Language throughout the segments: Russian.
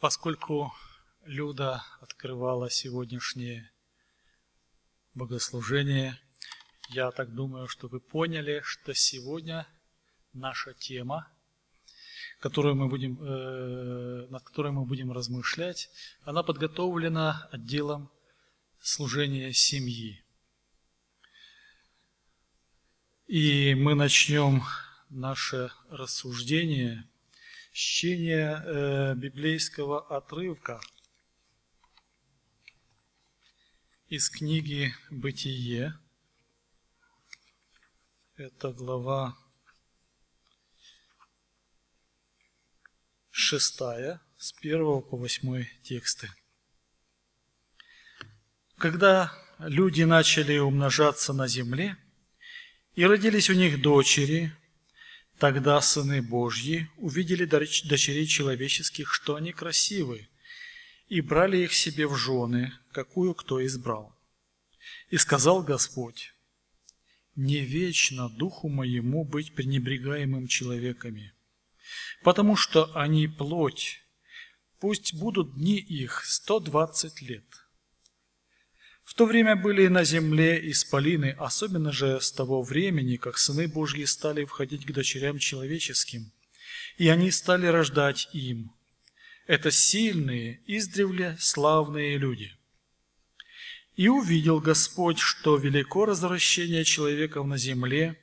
Поскольку Люда открывала сегодняшнее богослужение, я так думаю, что вы поняли, что сегодня наша тема, которую мы будем, э, над которой мы будем размышлять, она подготовлена отделом служения семьи. И мы начнем наше рассуждение с чтения э, библейского отрывка из книги «Бытие». Это глава шестая, с первого по восьмой тексты. Когда люди начали умножаться на земле, и родились у них дочери, тогда сыны Божьи увидели дочерей человеческих, что они красивы, и брали их себе в жены, какую кто избрал. И сказал Господь, «Не вечно духу моему быть пренебрегаемым человеками, потому что они плоть, пусть будут дни их сто двадцать лет». В то время были на земле исполины, особенно же с того времени, как сыны Божьи стали входить к дочерям человеческим, и они стали рождать им – это сильные, издревле славные люди. И увидел Господь, что велико развращение человеков на земле,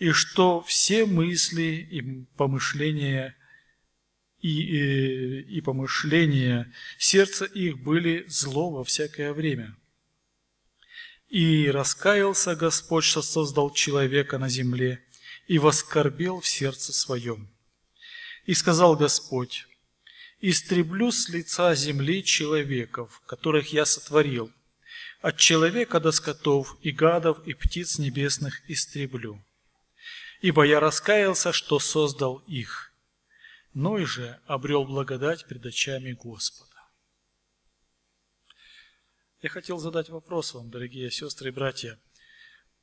и что все мысли и помышления и, и, и помышления сердца их были зло во всякое время. И раскаялся Господь, что создал человека на земле, и воскорбел в сердце своем. И сказал Господь, истреблю с лица земли человеков, которых я сотворил. От человека до скотов и гадов и птиц небесных истреблю. Ибо я раскаялся, что создал их. Ной же обрел благодать пред очами Господа. Я хотел задать вопрос вам, дорогие сестры и братья.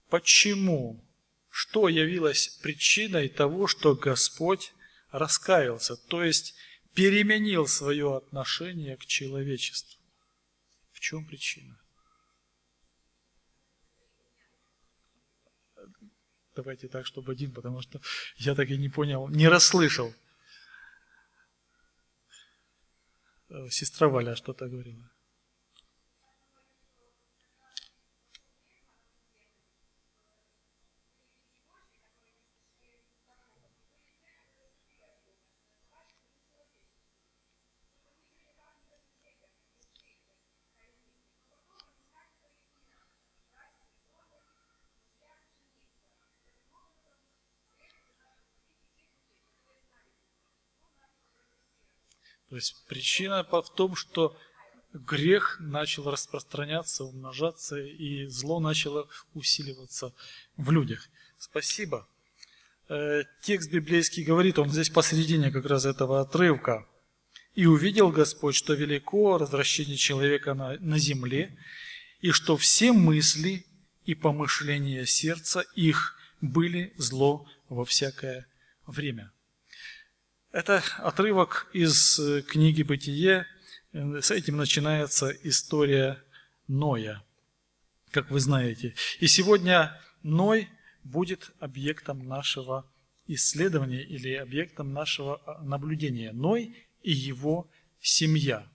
Почему? Что явилось причиной того, что Господь раскаялся? То есть переменил свое отношение к человечеству. В чем причина? Давайте так, чтобы один, потому что я так и не понял, не расслышал. Э, сестра Валя что-то говорила. То есть причина в том, что грех начал распространяться, умножаться, и зло начало усиливаться в людях. Спасибо. Э, текст библейский говорит, он здесь посередине как раз этого отрывка. «И увидел Господь, что велико развращение человека на, на земле, и что все мысли и помышления сердца их были зло во всякое время». Это отрывок из э, книги «Бытие». С этим начинается история Ноя, как вы знаете. И сегодня Ной будет объектом нашего исследования или объектом нашего а, наблюдения. Ной и его семья.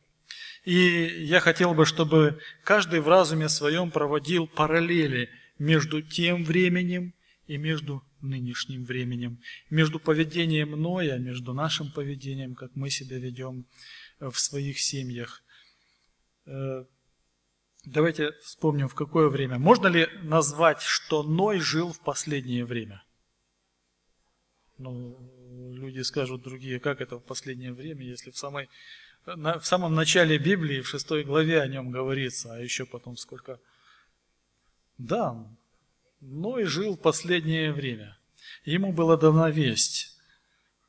И я хотел бы, чтобы каждый в разуме своем проводил параллели между тем временем и между нынешним временем, между поведением Ноя, между нашим поведением, как мы себя ведем э, в своих семьях. Э, давайте вспомним, в какое время. Можно ли назвать, что Ной жил в последнее время? Ну, люди скажут другие, как это в последнее время, если в, самой, в самом начале Библии, в шестой главе о нем говорится, а еще потом сколько... Да, Ной жил последнее время. Ему была дана весть,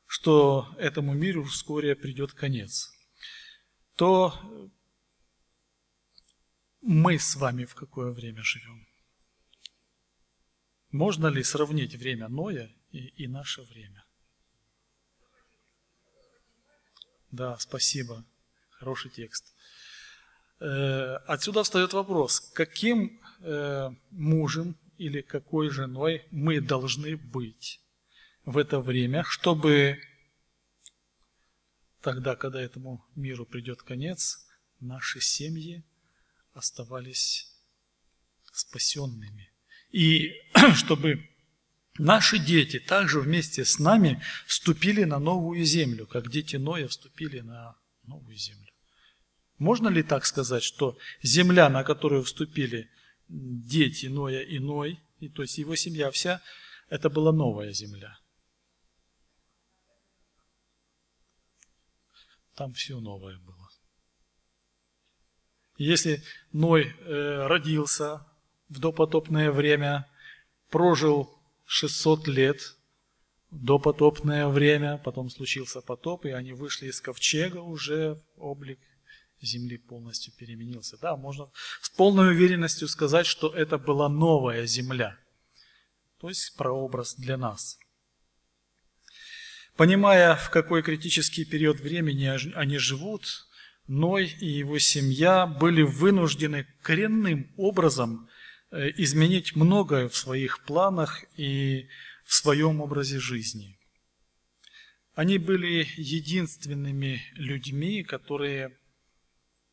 что этому миру вскоре придет конец. То мы с вами в какое время живем? Можно ли сравнить время Ноя и, и наше время? Да, спасибо. Хороший текст. Э, отсюда встает вопрос, каким э, мужем или какой женой мы должны быть в это время, чтобы тогда, когда этому миру придет конец, наши семьи оставались спасенными. И чтобы наши дети также вместе с нами вступили на новую землю, как дети Ноя вступили на новую землю. Можно ли так сказать, что земля, на которую вступили дети Ноя и Ной, и, то есть его семья вся, это была новая земля? Там все новое было. Если Ной э, родился в допотопное время, прожил 600 лет, допотопное время, потом случился потоп, и они вышли из ковчега, уже облик земли полностью переменился. Да, можно с полной уверенностью сказать, что это была новая земля, то есть прообраз для нас. Понимая, в какой критический период времени они живут, Ной и его семья были вынуждены коренным образом э, изменить многое в своих планах и в своем образе жизни. Они были единственными людьми, которые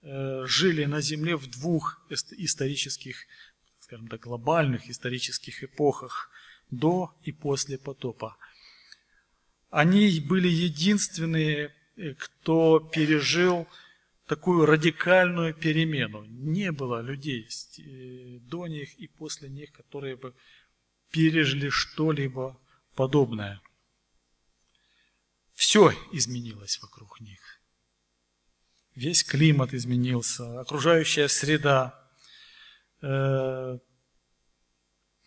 жили на Земле в двух исторических, скажем так, глобальных исторических эпохах, до и после потопа. Они были единственные, э, кто пережил такую радикальную перемену. Не было людей э, до них и после них, которые бы пережили что-либо подобное. Все изменилось вокруг них весь климат изменился, окружающая среда. Э,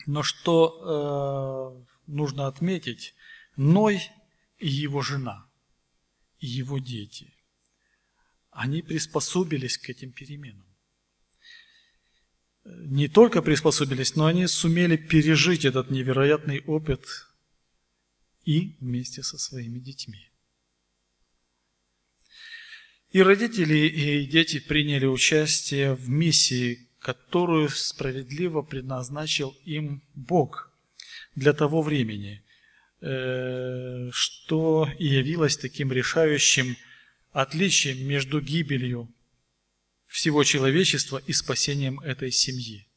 но что э, нужно отметить, Ной и его жена, и его дети, они приспособились к этим переменам. Не только приспособились, но они сумели пережить этот невероятный опыт и вместе со своими детьми. И родители, и дети приняли участие в миссии, которую справедливо предназначил им Бог для того времени, э, что и явилось таким решающим отличием между гибелью всего человечества и спасением этой семьи.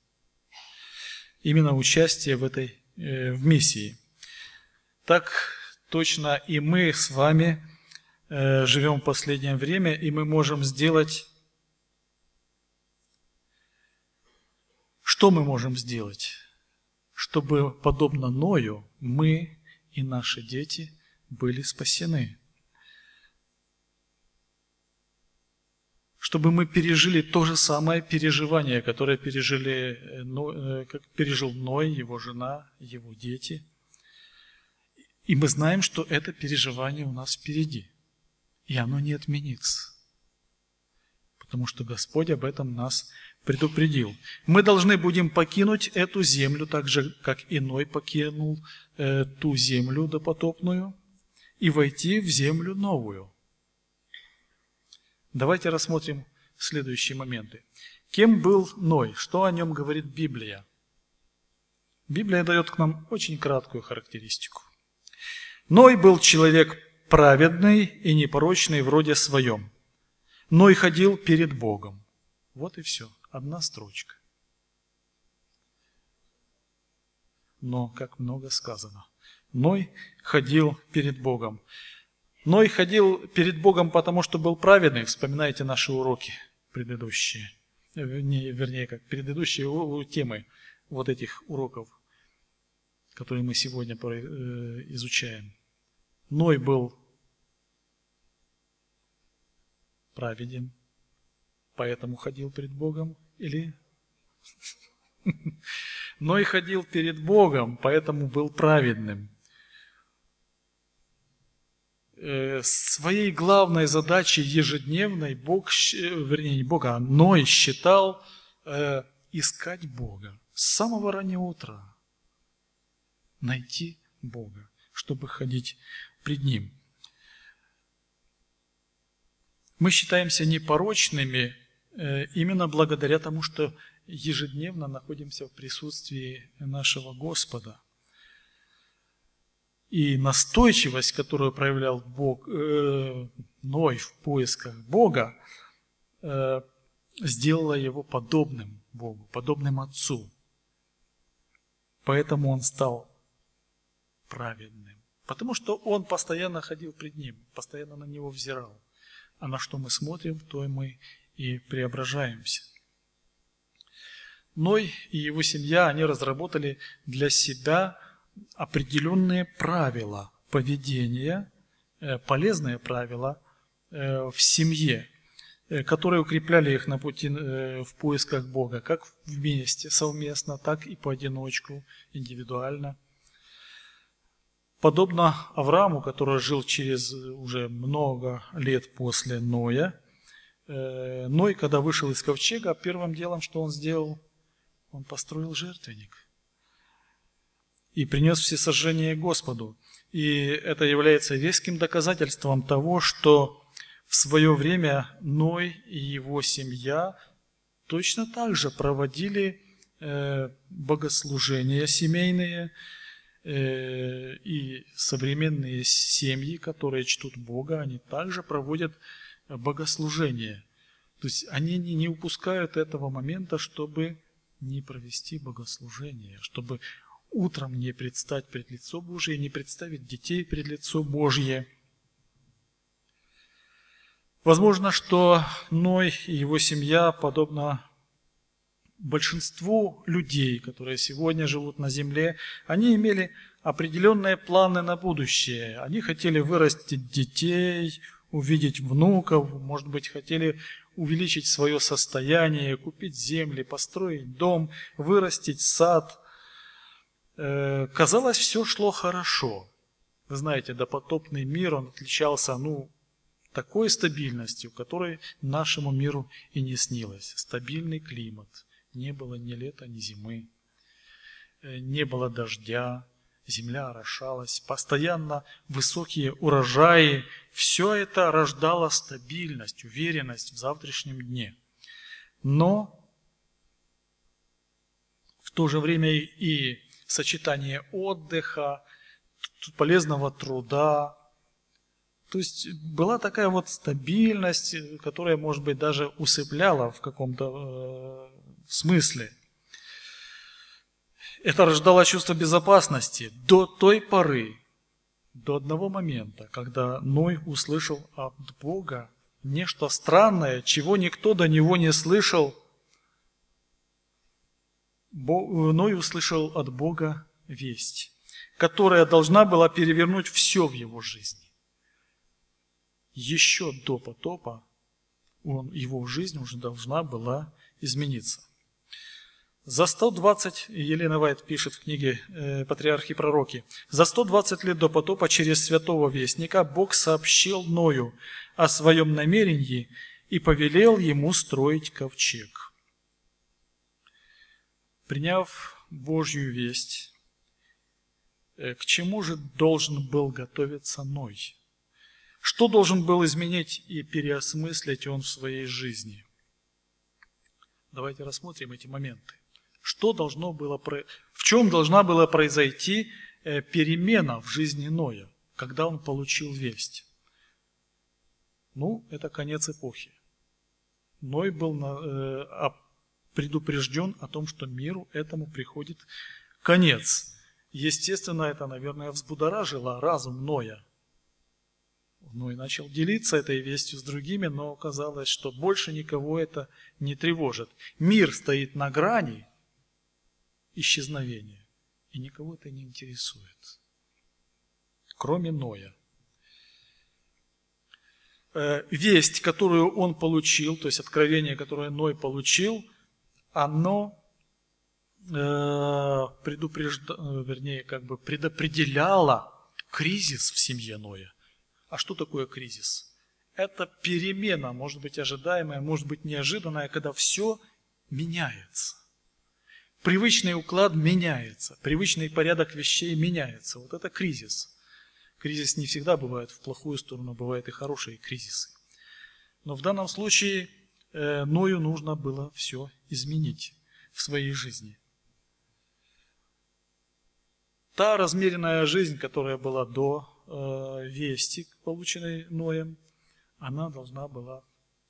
Именно участие в этой э, в миссии. Так точно и мы с вами – живем в последнее время, и мы можем сделать... Что мы можем сделать? Чтобы, подобно Ною, мы и наши дети были спасены. Чтобы мы пережили то же самое переживание, которое пережили, э, э, как пережил Ной, его жена, его дети. И мы знаем, что это переживание у нас впереди – и оно не отменится. Потому что Господь об этом нас предупредил. Мы должны будем покинуть эту землю, так же, как иной покинул э, ту землю допотопную, и войти в землю новую. Давайте рассмотрим следующие моменты. Кем был Ной? Что о нем говорит Библия? Библия дает к нам очень краткую характеристику. Ной был человек праведный и непорочный вроде своем, но и ходил перед Богом. Вот и все, одна строчка. Но, как много сказано, Ной ходил перед Богом. Ной ходил перед Богом, потому что был праведный. Вспоминайте наши уроки предыдущие. Вернее, как предыдущие темы вот этих уроков, которые мы сегодня э, изучаем. Ной был праведен, поэтому ходил перед Богом, или Ной ходил перед Богом, поэтому был праведным. Э, своей главной задачей ежедневной Бог, вернее не Бога, а Ной считал э, искать Бога с самого раннего утра, найти Бога, чтобы ходить пред Ним. Мы считаемся непорочными э, именно благодаря тому, что ежедневно находимся в присутствии нашего Господа. И настойчивость, которую проявлял Бог, э, Ной в поисках Бога, э, сделала его подобным Богу, подобным Отцу. Поэтому он стал праведным. Потому что он постоянно ходил пред ним, постоянно на него взирал. А на что мы смотрим, то мы и преображаемся. Ной и его семья, они разработали для себя определенные правила поведения, э, полезные правила э, в семье, э, которые укрепляли их на пути в поисках Бога, как вместе, совместно, так и поодиночку, индивидуально. Подобно Аврааму, который жил через уже много лет после Ноя, Ной, когда вышел из ковчега, первым делом, что он сделал, он построил жертвенник – и принес все сожжения Господу. И это является веским доказательством того, что в свое время Ной и его семья точно так же проводили э, богослужения семейные, э, и современные семьи, которые чтут Бога, они также проводят богослужения. То есть они не, упускают этого момента, чтобы не провести богослужение, чтобы утром не предстать пред лицо Божие, не представить детей пред лицо Божье. Возможно, что Ной и его семья, подобно большинству людей, которые сегодня живут на земле, они имели определенные планы на будущее. Они хотели вырастить детей, увидеть внуков, может быть, хотели увеличить свое состояние, купить земли, построить дом, вырастить сад – Э, казалось, все шло хорошо. Вы знаете, допотопный мир, он отличался, ну, такой стабильностью, которой нашему миру и не снилось. Стабильный климат. Не было ни лета, ни зимы. Э, не было дождя, земля орошалась, постоянно высокие урожаи. Все это рождало стабильность, уверенность в завтрашнем дне. Но в то же время и сочетание отдыха, полезного труда. То есть была такая вот стабильность, которая, может быть, даже усыпляла в каком-то э, смысле. Это рождало чувство безопасности до той поры, до одного момента, когда Ной услышал от Бога нечто странное, чего никто до него не слышал – Ной услышал от Бога весть, которая должна была перевернуть все в его жизни. Еще до потопа он, его жизнь уже должна была измениться. За 120, Елена Вайт пишет в книге э, «Патриархи и пророки», за 120 лет до потопа через святого вестника Бог сообщил Ною о своем намерении и повелел ему строить ковчег. Приняв Божью весть, э, к чему же должен был готовиться Ной? Что должен был изменить и переосмыслить он в своей жизни? Давайте рассмотрим эти моменты. Что должно было, в чем должна была произойти э, перемена в жизни Ноя, когда он получил весть? Ну, это конец эпохи. Ной был э, предупрежден о том, что миру этому приходит конец. Естественно, это, наверное, взбудоражило разум Ноя. Ной начал делиться этой вестью с другими, но оказалось, что больше никого это не тревожит. Мир стоит на грани исчезновения, и никого это не интересует, кроме Ноя. Э, весть, которую он получил, то есть откровение, которое Ной получил – оно э, предупрежда, э, вернее, как бы предопределяло кризис в семье Ноя. А что такое кризис? Это перемена, может быть ожидаемая, может быть неожиданная, когда все меняется. Привычный уклад меняется, привычный порядок вещей меняется. Вот это кризис. Кризис не всегда бывает в плохую сторону, бывают и хорошие кризисы. Но в данном случае э, Ною нужно было все изменить в своей жизни. Та размеренная жизнь, которая была до э, вести, полученной Ноем, она должна была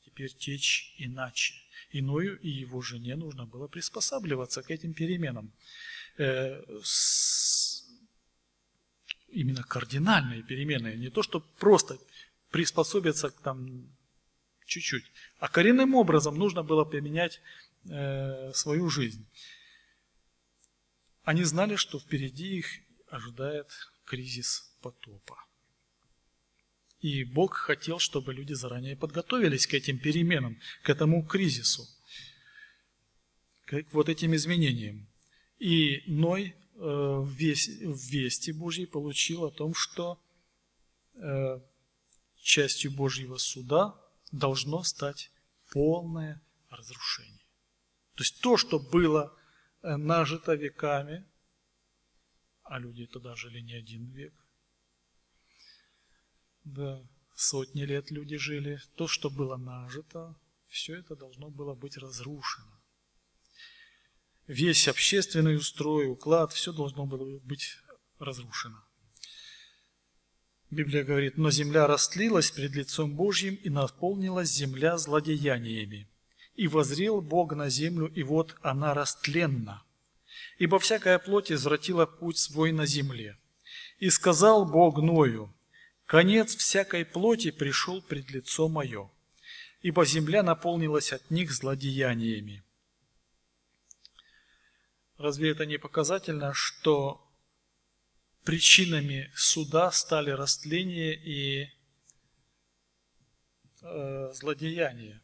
теперь течь иначе. И Ною и его жене нужно было приспосабливаться к этим переменам. Э, именно кардинальные перемены, не то, что просто приспособиться к там чуть-чуть, а коренным образом нужно было поменять э, свою жизнь. Они знали, что впереди их ожидает кризис потопа. И Бог хотел, чтобы люди заранее подготовились к этим переменам, к этому кризису, к вот этим изменениям. И Ной э, в вести Божьей получил о том, что э, частью Божьего суда должно стать полное разрушение. То есть то, что было э, нажито веками, а люди тогда жили не один век, да, сотни лет люди жили, то, что было нажито, все это должно было быть разрушено. Весь общественный устрой, уклад, все должно было быть разрушено. Библия говорит, но земля растлилась пред лицом Божьим, и наполнилась земля злодеяниями. И возрел Бог на землю, и вот она растленна. Ибо всякая плоть извратила путь свой на земле. И сказал Бог Ною, конец всякой плоти пришел пред лицо мое, ибо земля наполнилась от них злодеяниями. Разве это не показательно, что причинами суда стали растление и э, злодеяние,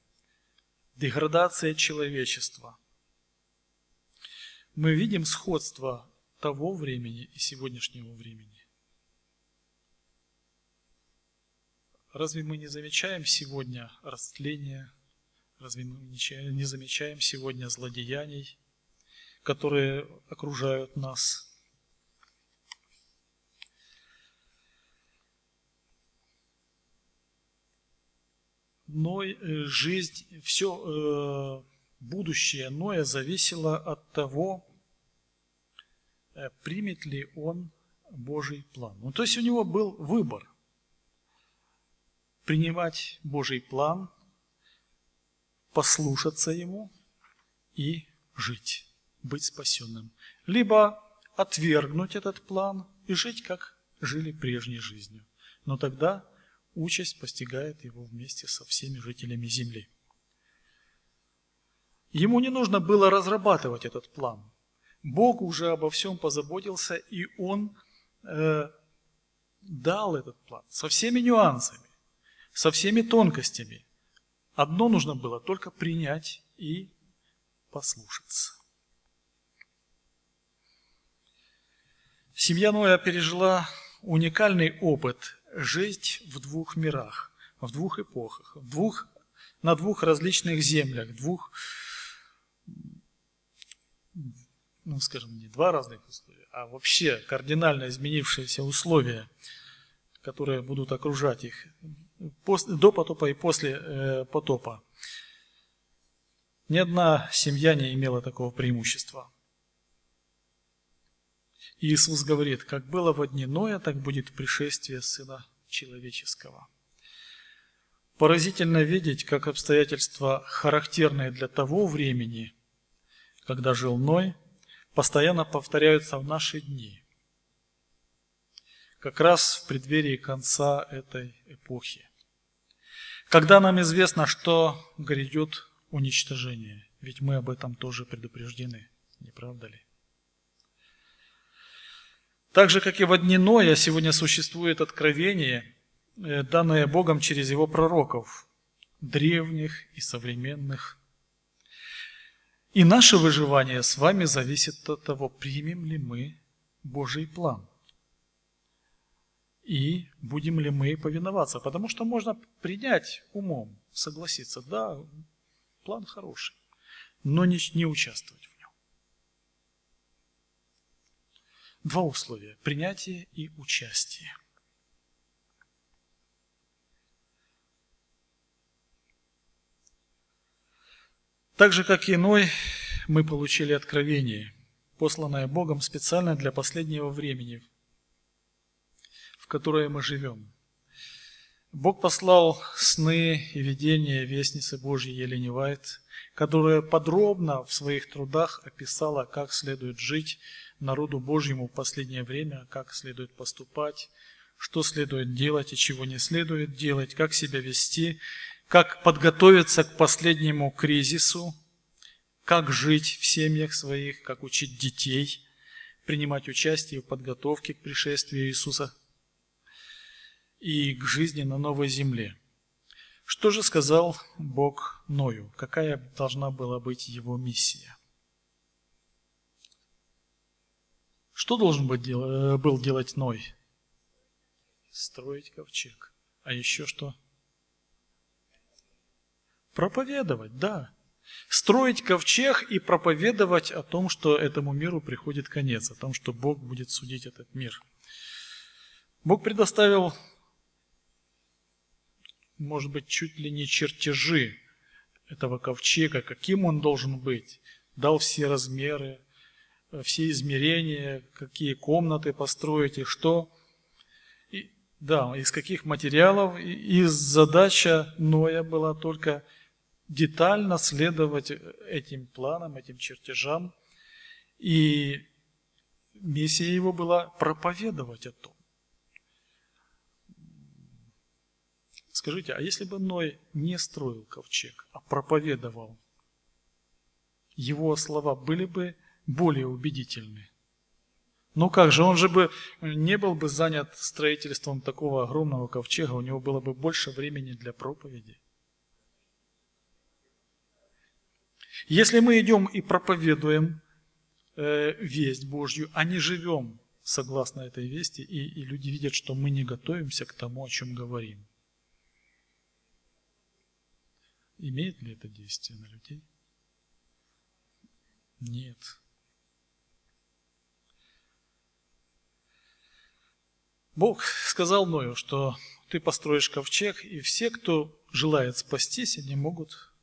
деградация человечества. Мы видим сходство того времени и сегодняшнего времени. Разве мы не замечаем сегодня растление? Разве мы не замечаем сегодня злодеяний, которые окружают нас? Ной, э, жизнь, все э, будущее Ноя зависело от того, э, примет ли он Божий план. Ну, то есть у него был выбор принимать Божий план, послушаться ему и жить, быть спасенным. Либо отвергнуть этот план и жить, как жили прежней жизнью. Но тогда участь постигает его вместе со всеми жителями земли. Ему не нужно было разрабатывать этот план. Бог уже обо всем позаботился, и Он э, дал этот план со всеми нюансами, со всеми тонкостями. Одно нужно было только принять и послушаться. Семья Ноя пережила уникальный опыт жить в двух мирах, в двух эпохах, в двух, на двух различных землях, двух, ну, скажем, не два разных условия, а вообще кардинально изменившиеся условия, которые будут окружать их до потопа и после э, потопа. Ни одна семья не имела такого преимущества. Иисус говорит, как было во дни Ноя, так будет пришествие Сына Человеческого. Поразительно видеть, как обстоятельства, характерные для того времени, когда жил Ной, постоянно повторяются в наши дни. Как раз в преддверии конца этой эпохи. Когда нам известно, что грядет уничтожение, ведь мы об этом тоже предупреждены, не правда ли? Так же, как и во дни Ноя, сегодня существует откровение, э, данное Богом через его пророков, древних и современных. И наше выживание с вами зависит от того, примем ли мы Божий план. И будем ли мы повиноваться. Потому что можно принять умом, согласиться, да, план хороший, но не, не участвовать. Два условия – принятие и участие. Так же, как и Ной, мы получили откровение, посланное Богом специально для последнего времени, в которое мы живем. Бог послал сны и видения вестницы Божьей Елене Вайт, которая подробно в своих трудах описала, как следует жить народу Божьему в последнее время, как следует поступать, что следует делать и чего не следует делать, как себя вести, как подготовиться к последнему кризису, как жить в семьях своих, как учить детей, принимать участие в подготовке к пришествию Иисуса и к жизни на новой земле. Что же сказал Бог Ною? Какая должна была быть его миссия? Что должен э, был делать Ной? Строить ковчег. А еще что? Проповедовать, да. Строить ковчег и проповедовать о том, что этому миру приходит конец, о том, что Бог будет судить этот мир. Бог предоставил, может быть, чуть ли не чертежи этого ковчега, каким он должен быть, дал все размеры, все измерения, какие комнаты построить и что. И, да, из каких материалов. И, задача Ноя была только детально следовать этим планам, этим чертежам. И миссия его была проповедовать о том. Скажите, а если бы Ной не строил ковчег, а проповедовал, его слова были бы более убедительны. Ну как же, он же бы не был бы занят строительством такого огромного ковчега, у него было бы больше времени для проповеди. Если мы идем и проповедуем э, весть Божью, а не живем согласно этой вести, и, и люди видят, что мы не готовимся к тому, о чем говорим, имеет ли это действие на людей? Нет. Бог сказал Ною, что ты построишь ковчег, и все, кто желает спастись, они могут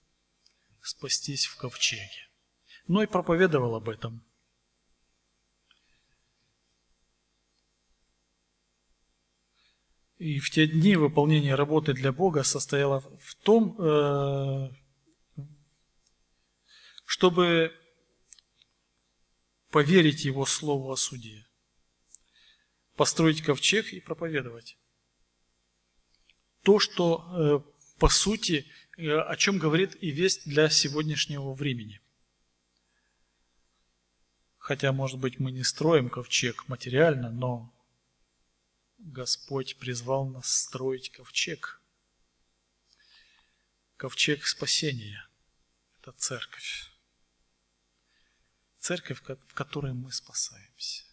спастись в ковчеге. Ной проповедовал об этом. И в те дни выполнение работы для Бога состояло в том, э, чтобы поверить Его Слову о суде построить ковчег и проповедовать. То, что э, по сути, э, о чем говорит и весть для сегодняшнего времени. Хотя, может быть, мы не строим ковчег материально, но Господь призвал нас строить ковчег. Ковчег спасения – это церковь. Церковь, в которой мы спасаемся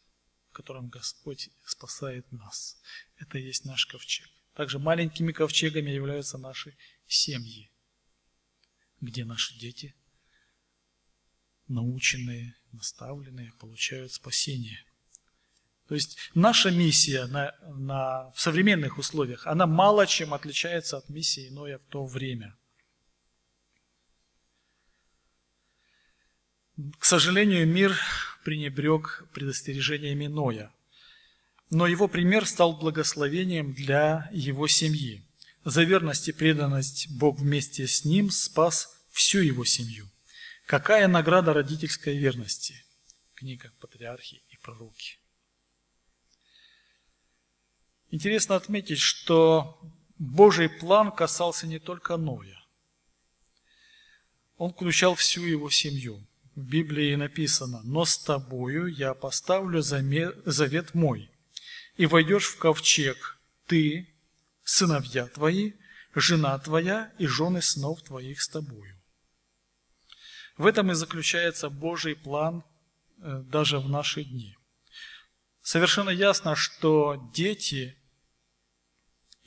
котором Господь спасает нас. Это и есть наш ковчег. Также маленькими ковчегами являются наши семьи, где наши дети, наученные, наставленные, получают спасение. То есть наша миссия на, на, в современных условиях, она мало чем отличается от миссии Ноя в то время. К сожалению, мир пренебрег предостережениями Ноя. Но его пример стал благословением для его семьи. За верность и преданность Бог вместе с ним спас всю его семью. Какая награда родительской верности? Книга «Патриархи и пророки». Интересно отметить, что Божий план касался не только Ноя. Он включал всю его семью – в Библии написано, «Но с тобою я поставлю завет мой, и войдешь в ковчег ты, сыновья твои, жена твоя и жены снов твоих с тобою». В этом и заключается Божий план э, даже в наши дни. Совершенно ясно, что дети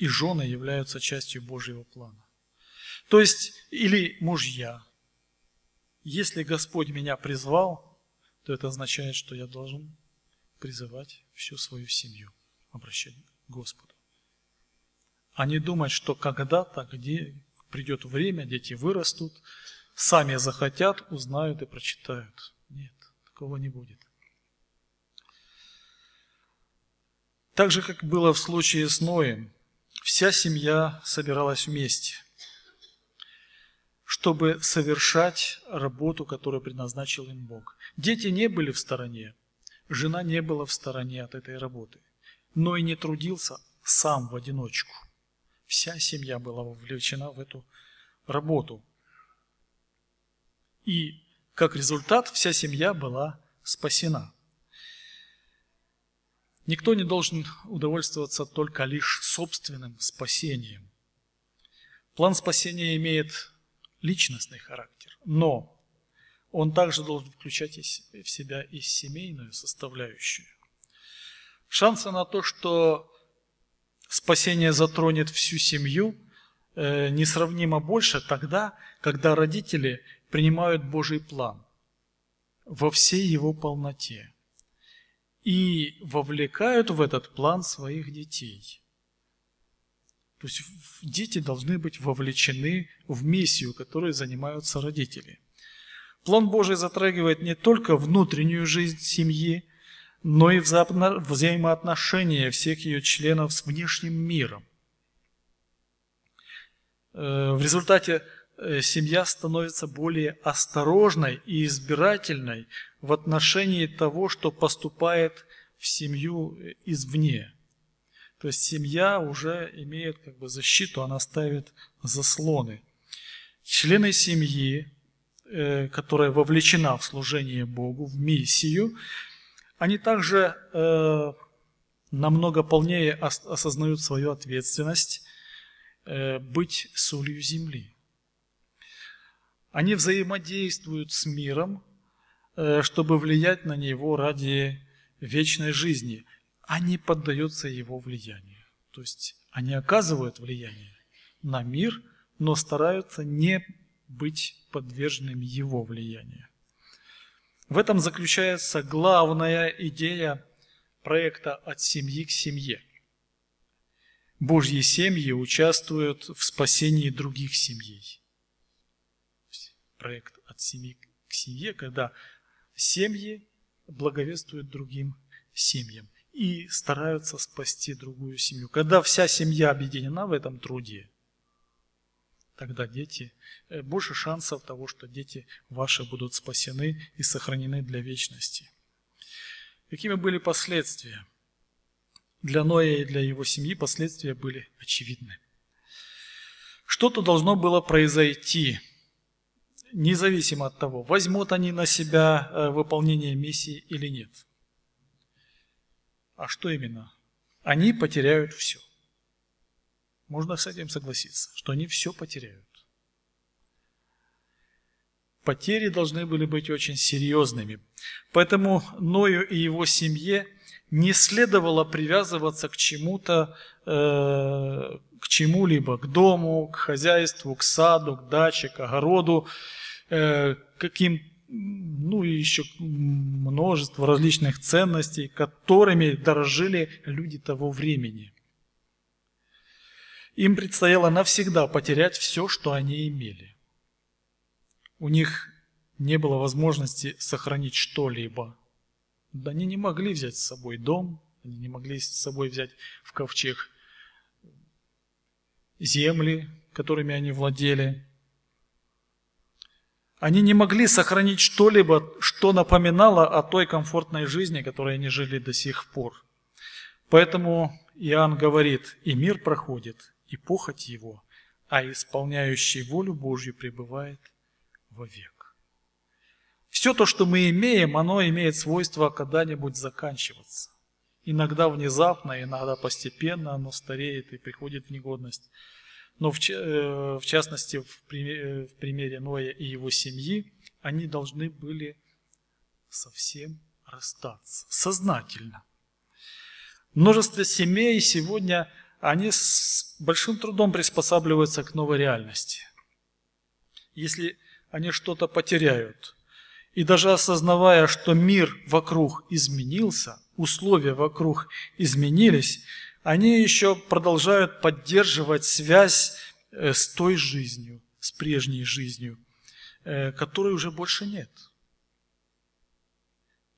и жены являются частью Божьего плана. То есть, или мужья, если Господь меня призвал, то это означает, что я должен призывать всю свою семью, обращать к Господу. А не думать, что когда-то, где придет время, дети вырастут, сами захотят, узнают и прочитают. Нет, такого не будет. Так же, как было в случае с Ноем, вся семья собиралась вместе, чтобы совершать работу, которую предназначил им Бог. Дети не были в стороне, жена не была в стороне от этой работы, но и не трудился сам в одиночку. Вся семья была вовлечена в эту работу. И как результат вся семья была спасена. Никто не должен удовольствоваться только лишь собственным спасением. План спасения имеет личностный характер, но он также должен включать в себя и семейную составляющую. Шансы на то, что спасение затронет всю семью, э, несравнимо больше тогда, когда родители принимают Божий план во всей его полноте и вовлекают в этот план своих детей. То есть дети должны быть вовлечены в миссию, которой занимаются родители. План Божий затрагивает не только внутреннюю жизнь семьи, но и взаимоотношения всех ее членов с внешним миром. Э, в результате семья становится более осторожной и избирательной в отношении того, что поступает в семью извне. То есть семья уже имеет как бы защиту, она ставит заслоны. Члены семьи, э, которая вовлечена в служение Богу, в миссию, они также э, намного полнее осознают свою ответственность э, быть солью земли. Они взаимодействуют с миром, э, чтобы влиять на него ради вечной жизни, не поддаются его влиянию. То есть они оказывают влияние на мир, но стараются не быть подверженными его влиянию. В этом заключается главная идея проекта «От семьи к семье». Божьи семьи участвуют в спасении других семей. Проект «От семьи к семье», когда семьи благовествуют другим семьям и стараются спасти другую семью. Когда вся семья объединена в этом труде, тогда дети, э, больше шансов того, что дети ваши будут спасены и сохранены для вечности. Какими были последствия? Для Ноя и для его семьи последствия были очевидны. Что-то должно было произойти, независимо от того, возьмут они на себя э, выполнение миссии или нет. А что именно? Они потеряют все. Можно с этим согласиться, что они все потеряют. Потери должны были быть очень серьезными. Поэтому Ною и его семье не следовало привязываться к чему-то, э, к чему-либо, к дому, к хозяйству, к саду, к даче, к огороду, каким ну и еще множество различных ценностей, которыми дорожили люди того времени. Им предстояло навсегда потерять все, что они имели. У них не было возможности сохранить что-либо. Да они не могли взять с собой дом, они не могли с собой взять в ковчег земли, которыми они владели. Они не могли сохранить что-либо, что напоминало о той комфортной жизни, которой они жили до сих пор. Поэтому Иоанн говорит, и мир проходит, и похоть его, а исполняющий волю Божью пребывает вовек. Все то, что мы имеем, оно имеет свойство когда-нибудь заканчиваться. Иногда внезапно, иногда постепенно оно стареет и приходит в негодность. Но в, э, в частности, в примере, в примере Ноя и его семьи, они должны были совсем расстаться, сознательно. Множество семей сегодня они с большим трудом приспосабливаются к новой реальности. Если они что-то потеряют, и даже осознавая, что мир вокруг изменился, условия вокруг изменились, они еще продолжают поддерживать связь э, с той жизнью, с прежней жизнью, э, которой уже больше нет.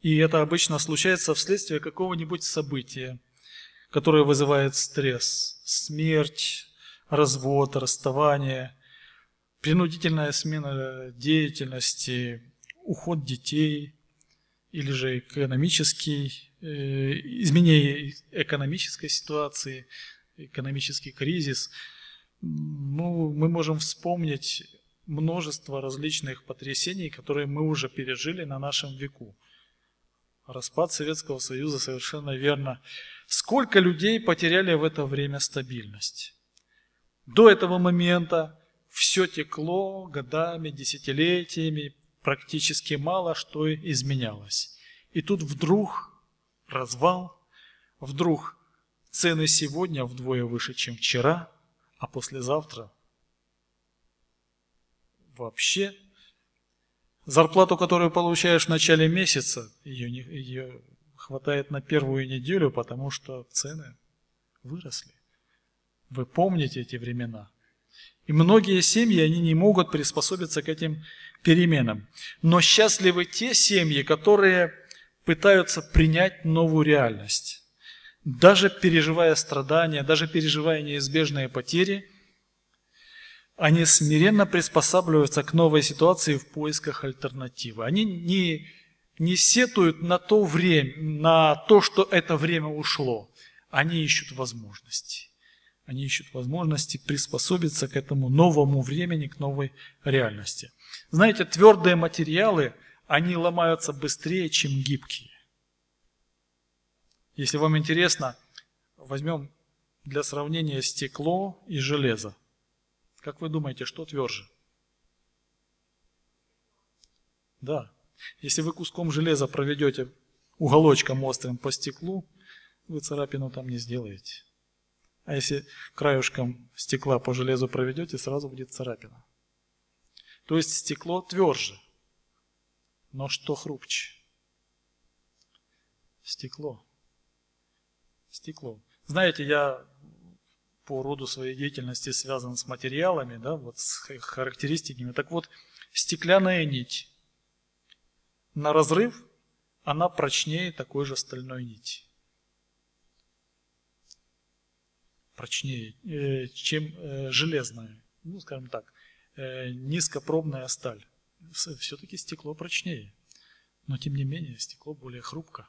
И это обычно случается вследствие какого-нибудь события, которое вызывает стресс, смерть, развод, расставание, принудительная смена деятельности, уход детей или же экономический, изменение экономической ситуации, экономический кризис. Ну, мы можем вспомнить множество различных потрясений, которые мы уже пережили на нашем веку. Распад Советского Союза совершенно верно. Сколько людей потеряли в это время стабильность? До этого момента все текло годами, десятилетиями, практически мало что изменялось. И тут вдруг развал, вдруг цены сегодня вдвое выше, чем вчера, а послезавтра вообще зарплату, которую получаешь в начале месяца, ее, не, ее хватает на первую неделю, потому что цены выросли. Вы помните эти времена? И многие семьи, они не могут приспособиться к этим переменам. Но счастливы те семьи, которые пытаются принять новую реальность. Даже переживая страдания, даже переживая неизбежные потери, они смиренно приспосабливаются к новой ситуации в поисках альтернативы. Они не, не сетуют на то время, на то, что это время ушло. Они ищут возможности. Они ищут возможности приспособиться к этому новому времени, к новой реальности. Знаете, твердые материалы, они ломаются быстрее, чем гибкие. Если вам интересно, возьмем для сравнения стекло и железо. Как вы думаете, что тверже? Да. Если вы куском железа проведете уголочком острым по стеклу, вы царапину там не сделаете. А если краюшком стекла по железу проведете, сразу будет царапина. То есть стекло тверже. Но что хрупче? Стекло. Стекло. Знаете, я по роду своей деятельности связан с материалами, да, вот с характеристиками. Так вот, стеклянная нить на разрыв, она прочнее такой же стальной нити. прочнее, э, чем э, железная, ну, скажем так, э, низкопробная сталь. Все-таки стекло прочнее, но тем не менее стекло более хрупко.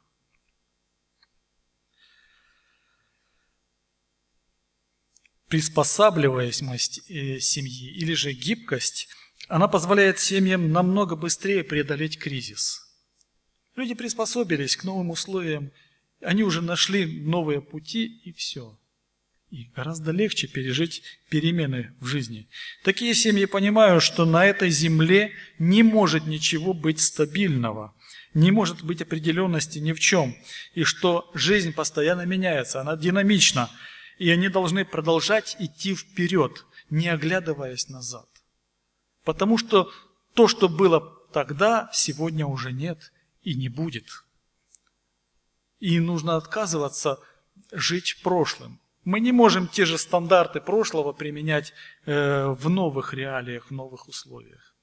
Приспосабливаемость семьи или же гибкость, она позволяет семьям намного быстрее преодолеть кризис. Люди приспособились к новым условиям, они уже нашли новые пути и все – и гораздо легче пережить перемены в жизни. Такие семьи понимают, что на этой земле не может ничего быть стабильного, не может быть определенности ни в чем, и что жизнь постоянно меняется, она динамична, и они должны продолжать идти вперед, не оглядываясь назад. Потому что то, что было тогда, сегодня уже нет и не будет. И нужно отказываться жить прошлым. Мы не можем те же стандарты прошлого применять э, в новых реалиях, в новых условиях,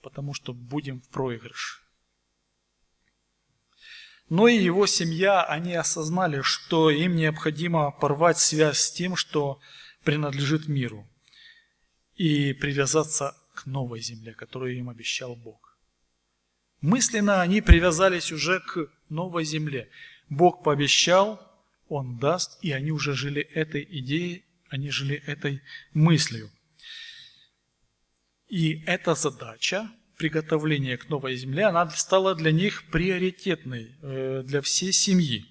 потому что будем в проигрыше. Но и его семья, они осознали, что им необходимо порвать связь с тем, что принадлежит миру, и привязаться к новой земле, которую им обещал Бог. Мысленно они привязались уже к новой земле. Бог пообещал, он даст, и они уже жили этой идеей, они жили этой мыслью. И эта задача, приготовления к новой земле, она стала для них приоритетной, э, для всей семьи.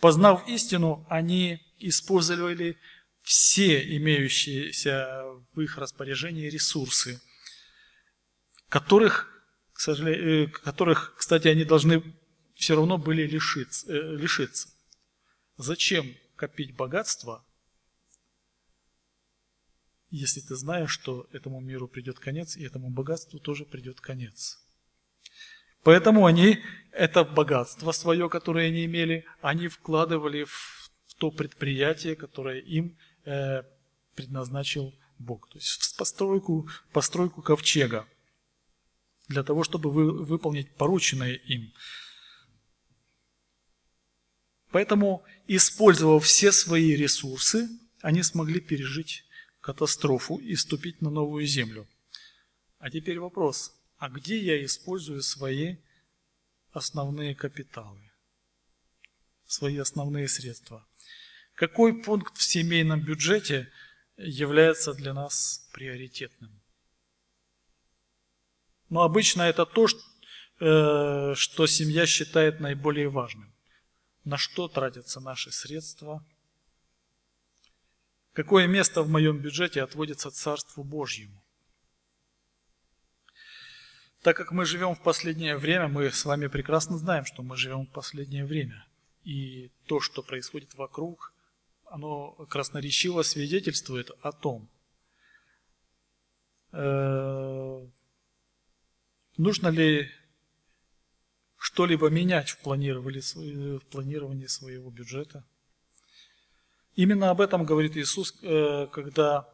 Познав истину, они использовали все имеющиеся в их распоряжении ресурсы, которых, к сожалению, э, которых, кстати, они должны все равно были лишиться. Э, лишиться. Зачем копить богатство, если ты знаешь, что этому миру придет конец, и этому богатству тоже придет конец. Поэтому они это богатство свое, которое они имели, они вкладывали в то предприятие, которое им э, предназначил Бог. То есть в постройку, постройку ковчега. для того, чтобы вы, выполнить порученное им. Поэтому, использовав все свои ресурсы, они смогли пережить катастрофу и ступить на новую землю. А теперь вопрос, а где я использую свои основные капиталы, свои основные средства? Какой пункт в семейном бюджете является для нас приоритетным? Но обычно это то, э, что семья считает наиболее важным. На что тратятся наши средства? Какое место в моем бюджете отводится Царству Божьему? Так как мы живем в последнее время, мы с вами прекрасно знаем, что мы живем в последнее время. И то, что происходит вокруг, оно красноречиво свидетельствует о том, э, Нужно ли что-либо менять в планировании, в планировании своего бюджета? Именно об этом говорит Иисус, э, когда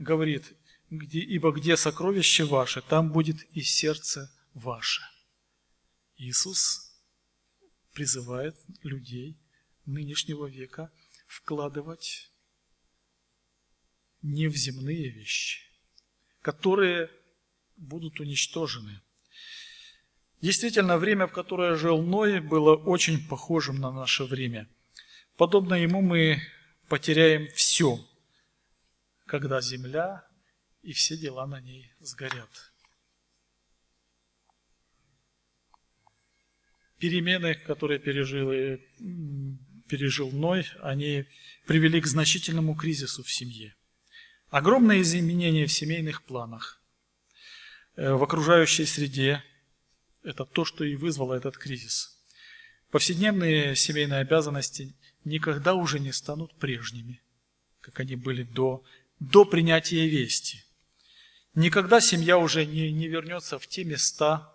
говорит, ибо где сокровище ваше, там будет и сердце ваше. Иисус призывает людей нынешнего века вкладывать не в земные вещи, которые будут уничтожены – Действительно, время, в которое жил Ной, было очень похожим на наше время. Подобно ему мы потеряем все, когда земля и все дела на ней сгорят. Перемены, которые пережил, пережил Ной, они привели к значительному кризису в семье. Огромные изменения в семейных планах, э, в окружающей среде – это то, что и вызвало этот кризис. Повседневные семейные обязанности никогда уже не станут прежними, как они были до, до принятия вести. Никогда семья уже не, не вернется в те места,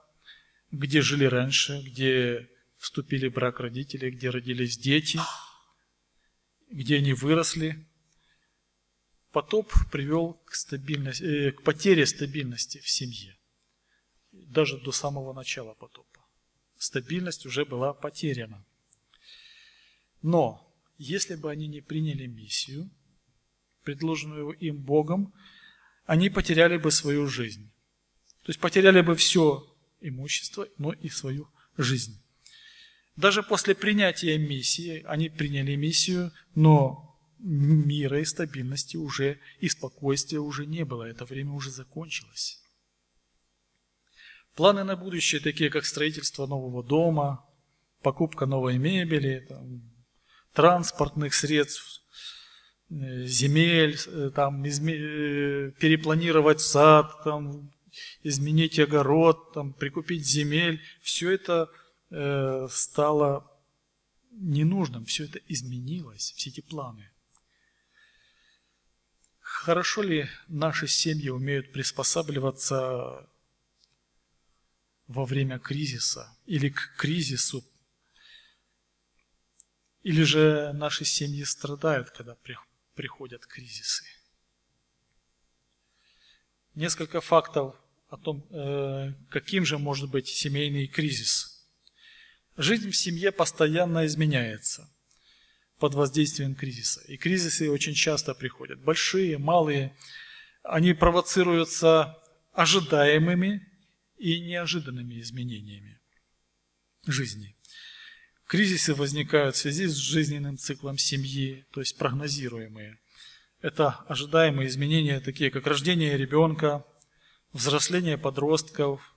где жили раньше, где вступили в брак родители, где родились дети, где они выросли. Потоп привел к, стабильности, э, к потере стабильности в семье даже до самого начала потопа. Стабильность уже была потеряна. Но если бы они не приняли миссию, предложенную им Богом, они потеряли бы свою жизнь. То есть потеряли бы все имущество, но и свою жизнь. Даже после принятия миссии, они приняли миссию, но мира и стабильности уже и спокойствия уже не было. Это время уже закончилось. Планы на будущее, такие как строительство нового дома, покупка новой мебели, там, транспортных средств, э, земель, э, там, изме... Э, перепланировать сад, там, изменить огород, там, прикупить земель, все это э, стало ненужным, все это изменилось, все эти планы. Хорошо ли наши семьи умеют приспосабливаться во время кризиса или к кризису. Или же наши семьи страдают, когда приходят кризисы. Несколько фактов о том, э, каким же может быть семейный кризис. Жизнь в семье постоянно изменяется под воздействием кризиса. И кризисы очень часто приходят. Большие, малые. Они провоцируются ожидаемыми и неожиданными изменениями жизни. Кризисы возникают в связи с жизненным циклом семьи, то есть прогнозируемые. Это ожидаемые изменения, такие как рождение ребенка, взросление подростков,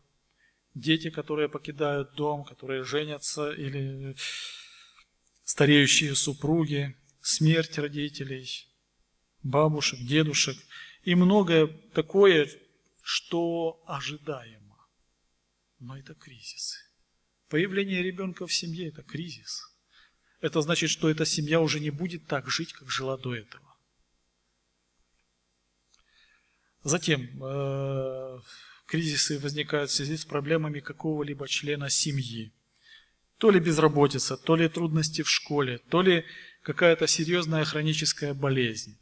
дети, которые покидают дом, которые женятся, или стареющие супруги, смерть родителей, бабушек, дедушек и многое такое, что ожидаем но это кризис. Появление ребенка в семье – это кризис. Это значит, что эта семья уже не будет так жить, как жила до этого. Затем э, кризисы возникают в связи с проблемами какого-либо члена семьи. То ли безработица, то ли трудности в школе, то ли какая-то серьезная хроническая болезнь.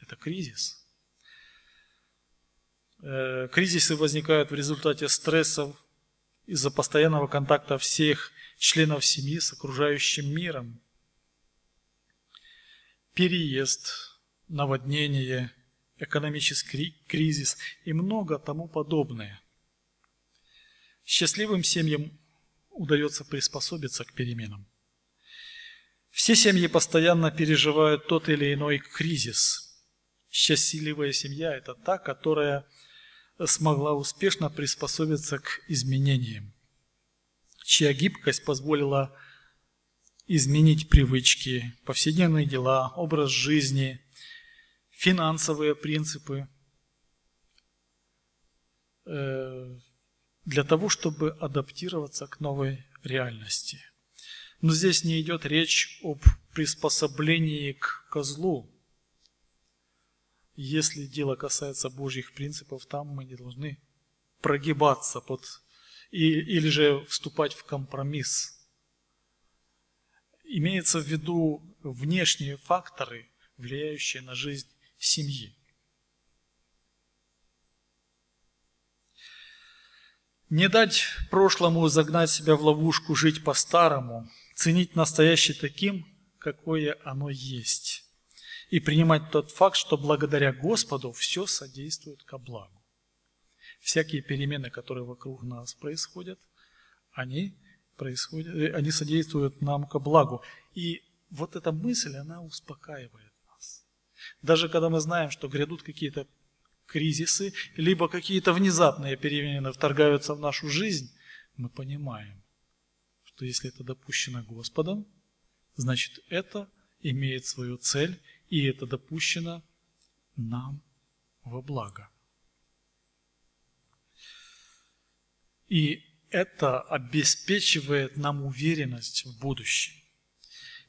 Это кризис. Э, кризисы возникают в результате стрессов, из-за постоянного контакта всех членов семьи с окружающим миром. Переезд, наводнение, экономический кризис и много тому подобное. Счастливым семьям удается приспособиться к переменам. Все семьи постоянно переживают тот или иной кризис. Счастливая семья – это та, которая смогла успешно приспособиться к изменениям, чья гибкость позволила изменить привычки, повседневные дела, образ жизни, финансовые принципы э, для того, чтобы адаптироваться к новой реальности. Но здесь не идет речь об приспособлении к козлу, если дело касается Божьих принципов, там мы не должны прогибаться под, и, или же вступать в компромисс. Имеется в виду внешние факторы, влияющие на жизнь семьи. Не дать прошлому загнать себя в ловушку жить по-старому, ценить настоящее таким, какое оно есть и принимать тот факт, что благодаря Господу все содействует ко благу. Всякие перемены, которые вокруг нас происходят, они, происходят, э, они содействуют нам ко благу. И вот эта мысль, она успокаивает нас. Даже когда мы знаем, что грядут какие-то кризисы, либо какие-то внезапные перемены вторгаются в нашу жизнь, мы понимаем, что если это допущено Господом, значит это имеет свою цель и это допущено нам во благо. И это обеспечивает нам уверенность в будущем.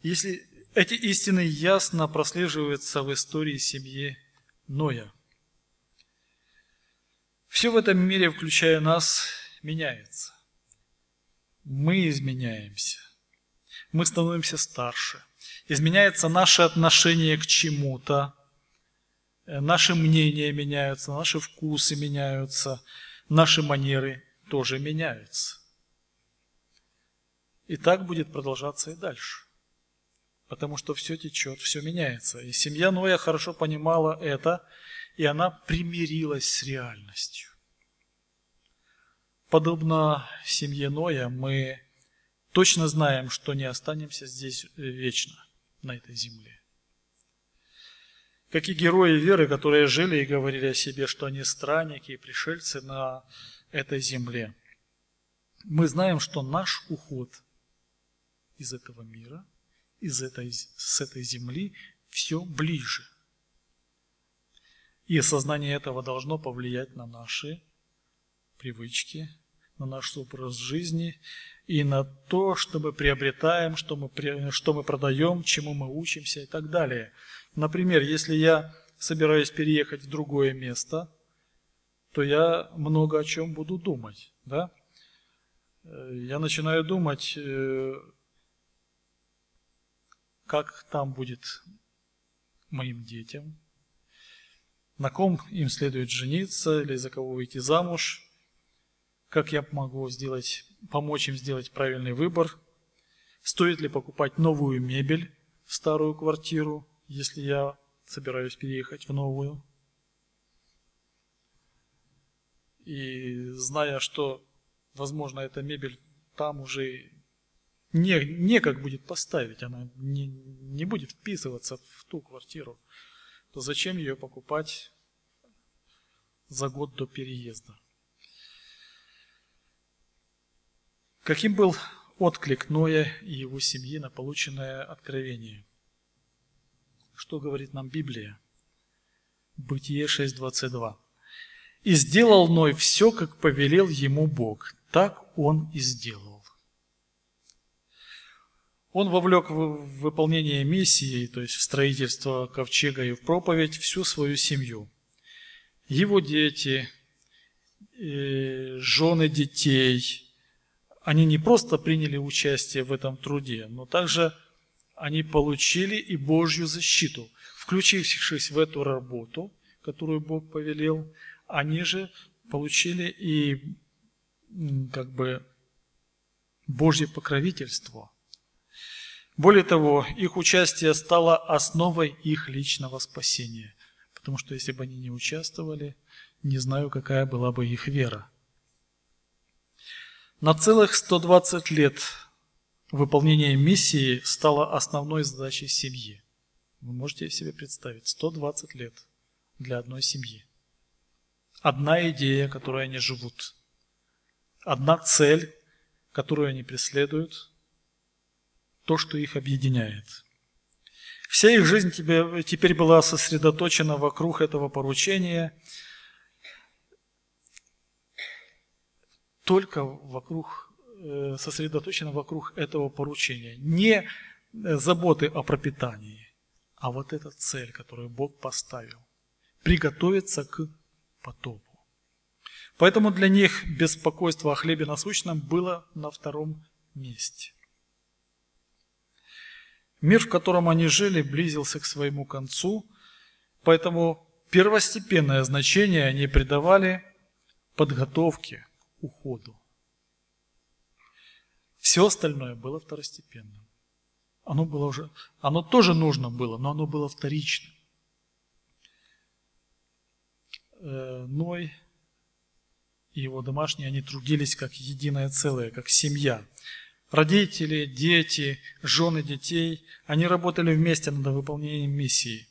Если эти истины ясно прослеживаются в истории семьи Ноя. Все в этом мире, включая нас, меняется. Мы изменяемся. Мы становимся старше – изменяется наше отношение к чему-то, э, наши мнения меняются, наши вкусы меняются, наши манеры тоже меняются. И так будет продолжаться и дальше. Потому что все течет, все меняется. И семья Ноя хорошо понимала это, и она примирилась с реальностью. Подобно семье Ноя, мы точно знаем, что не останемся здесь вечно на этой земле. Как и герои веры, которые жили и говорили о себе, что они странники и пришельцы на этой земле. Мы знаем, что наш уход из этого мира, из этой, с этой земли все ближе. И осознание этого должно повлиять на наши привычки, на наш образ жизни и на то, что мы приобретаем, что мы, что мы продаем, чему мы учимся и так далее. Например, если я собираюсь переехать в другое место, то я много о чем буду думать. Да? Э, я начинаю думать, э, как там будет моим детям, на ком им следует жениться или за кого выйти замуж, как я могу сделать, помочь им сделать правильный выбор, стоит ли покупать новую мебель в старую квартиру, если я собираюсь переехать в новую. И зная, что, возможно, эта мебель там уже не, некак будет поставить, она не, не будет вписываться в ту квартиру, то зачем ее покупать за год до переезда? Каким был отклик Ноя и его семьи на полученное откровение? Что говорит нам Библия? Бытие 6.22. «И сделал Ной все, как повелел ему Бог, так он и сделал». Он вовлек в выполнение миссии, то есть в строительство ковчега и в проповедь, всю свою семью. Его дети, э, жены детей, они не просто приняли участие в этом труде, но также они получили и Божью защиту. Включившись в эту работу, которую Бог повелел, они же получили и как бы Божье покровительство. Более того, их участие стало основой их личного спасения. Потому что если бы они не участвовали, не знаю, какая была бы их вера. На целых 120 лет выполнение миссии стало основной задачей семьи. Вы можете себе представить, 120 лет для одной семьи. Одна идея, которой они живут. Одна цель, которую они преследуют. То, что их объединяет. Вся их жизнь теперь была сосредоточена вокруг этого поручения, только вокруг, э, сосредоточена вокруг этого поручения. Не заботы о пропитании, а вот эта цель, которую Бог поставил. Приготовиться к потопу. Поэтому для них беспокойство о хлебе насущном было на втором месте. Мир, в котором они жили, близился к своему концу, поэтому первостепенное значение они придавали подготовке, уходу. Все остальное было второстепенным. Оно было уже, оно тоже нужно было, но оно было вторичным. Э, Ной и его домашние, они трудились как единое целое, как семья. Родители, дети, жены детей, они работали вместе над выполнением миссии.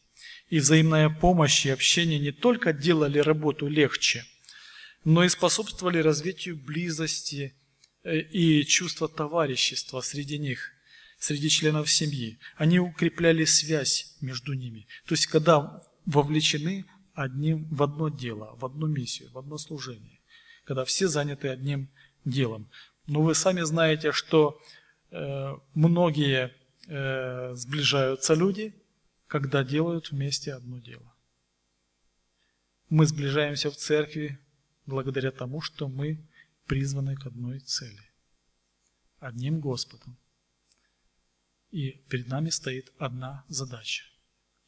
И взаимная помощь и общение не только делали работу легче, но и способствовали развитию близости э, и чувства товарищества среди них, среди членов семьи. Они укрепляли связь между ними. То есть, когда вовлечены одним в одно дело, в одну миссию, в одно служение, когда все заняты одним делом. Но вы сами знаете, что э, многие э, сближаются люди, когда делают вместе одно дело. Мы сближаемся в церкви благодаря тому, что мы призваны к одной цели. Одним Господом. И перед нами стоит одна задача.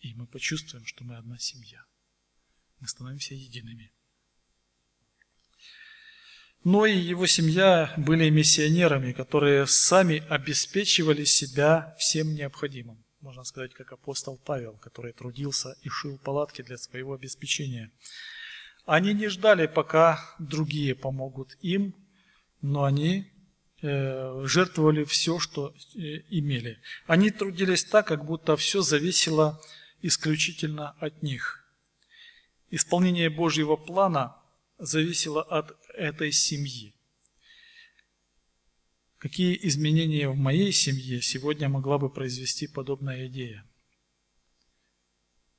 И мы почувствуем, что мы одна семья. Мы становимся едиными. Но и его семья были миссионерами, которые сами обеспечивали себя всем необходимым. Можно сказать, как апостол Павел, который трудился и шил палатки для своего обеспечения. Они не ждали, пока другие помогут им, но они э, жертвовали все, что э, имели. Они трудились так, как будто все зависело исключительно от них. Исполнение Божьего плана зависело от этой семьи. Какие изменения в моей семье сегодня могла бы произвести подобная идея?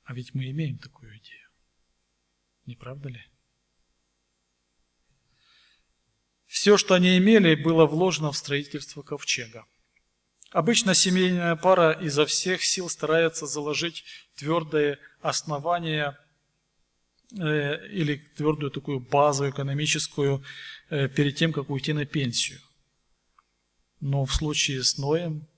А ведь мы имеем такую идею. Не правда ли? Все, что они имели, было вложено в строительство ковчега. Обычно семейная пара изо всех сил старается заложить твердое основание Э, или твердую такую базу экономическую э, перед тем, как уйти на пенсию. Но в случае с Ноем,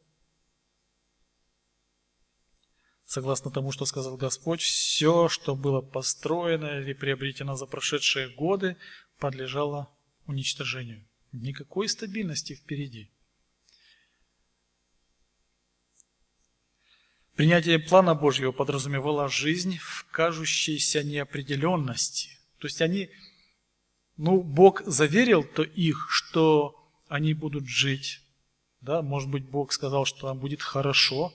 согласно тому, что сказал Господь, все, что было построено или приобретено за прошедшие годы, подлежало уничтожению. Никакой стабильности впереди. Принятие плана Божьего подразумевало жизнь в кажущейся неопределенности. То есть они, ну, Бог заверил то их, что они будут жить. Да, может быть, Бог сказал, что там будет хорошо,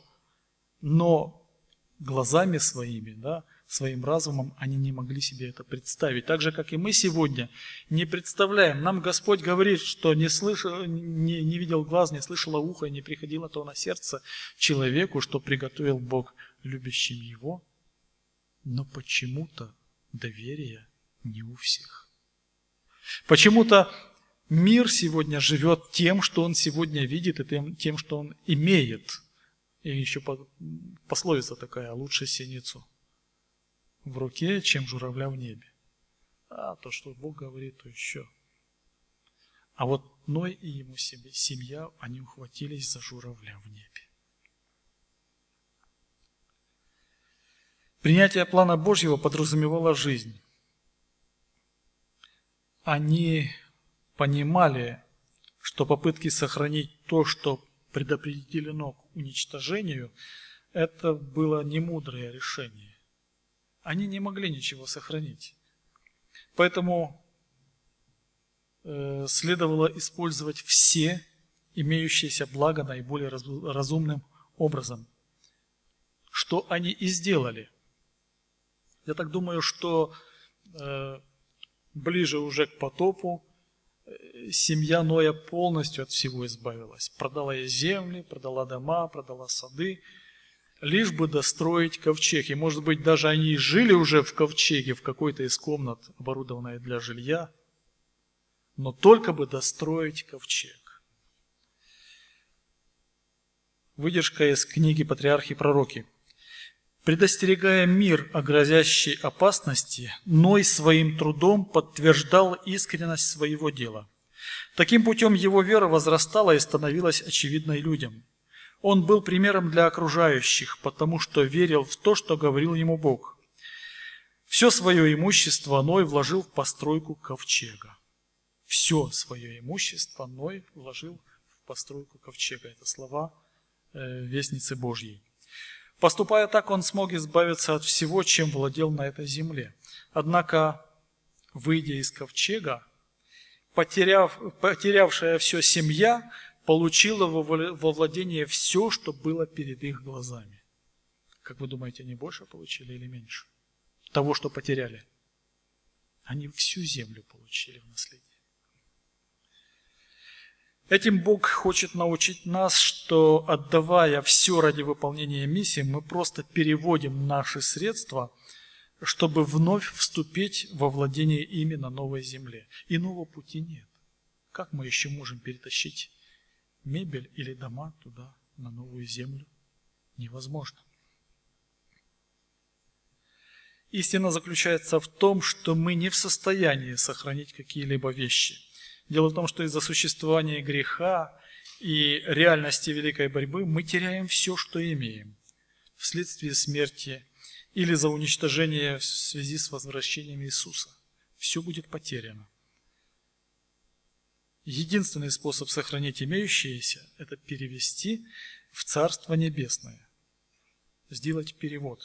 но глазами своими, да, своим разумом они не могли себе это представить. Так же, как и мы сегодня не представляем. Нам Господь говорит, что не, слышал, не, не видел глаз, не слышало ухо, не приходило то на сердце человеку, что приготовил Бог любящим его. Но почему-то доверие не у всех. Почему-то мир сегодня живет тем, что он сегодня видит, и тем, тем что он имеет. И еще пословица такая, лучше синицу в руке, чем журавля в небе. А то, что Бог говорит, то еще. А вот Ной и ему семья, они ухватились за журавля в небе. Принятие плана Божьего подразумевало жизнь. Они понимали, что попытки сохранить то, что предопределено к уничтожению, это было немудрое решение. Они не могли ничего сохранить. Поэтому э, следовало использовать все имеющиеся блага наиболее разумным образом. Что они и сделали. Я так думаю, что э, ближе уже к потопу семья Ноя полностью от всего избавилась. Продала ей земли, продала дома, продала сады, лишь бы достроить ковчег. И, может быть, даже они жили уже в ковчеге, в какой-то из комнат, оборудованной для жилья, но только бы достроить ковчег. Выдержка из книги «Патриархи и пророки». Предостерегая мир о грозящей опасности, Ной своим трудом подтверждал искренность своего дела. Таким путем его вера возрастала и становилась очевидной людям. Он был примером для окружающих, потому что верил в то, что говорил ему Бог. Все свое имущество Ной вложил в постройку ковчега. Все свое имущество Ной вложил в постройку ковчега. Это слова Э, вестницы Божьей. Поступая так, он смог избавиться от всего, чем владел на этой земле. Однако, выйдя из ковчега, потеряв, потерявшая все семья получила во владение все, что было перед их глазами. Как вы думаете, они больше получили или меньше? Того, что потеряли. Они всю землю получили в наследие. Этим Бог хочет научить нас, что отдавая все ради выполнения миссии, мы просто переводим наши средства, чтобы вновь вступить во владение ими на новой земле. Иного пути нет. Как мы еще можем перетащить мебель или дома туда, на новую землю? Невозможно. Истина заключается в том, что мы не в состоянии сохранить какие-либо вещи – Дело в том, что из-за существования греха и реальности великой борьбы мы теряем все, что имеем вследствие смерти или за уничтожение в связи с возвращением Иисуса. Все будет потеряно. Единственный способ сохранить имеющееся – это перевести в Царство Небесное, сделать перевод.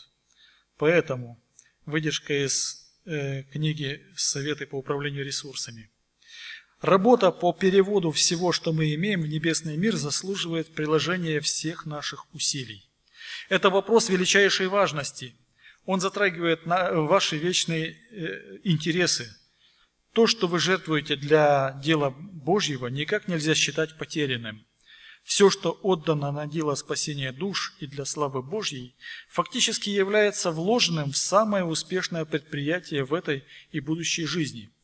Поэтому выдержка из э, книги «Советы по управлению ресурсами» – Работа по переводу всего, что мы имеем в небесный мир, заслуживает приложения всех наших усилий. Это вопрос величайшей важности. Он затрагивает ваши вечные э, интересы. То, что вы жертвуете для дела Божьего, никак нельзя считать потерянным. Все, что отдано на дело спасения душ и для славы Божьей, фактически является вложенным в самое успешное предприятие в этой и будущей жизни –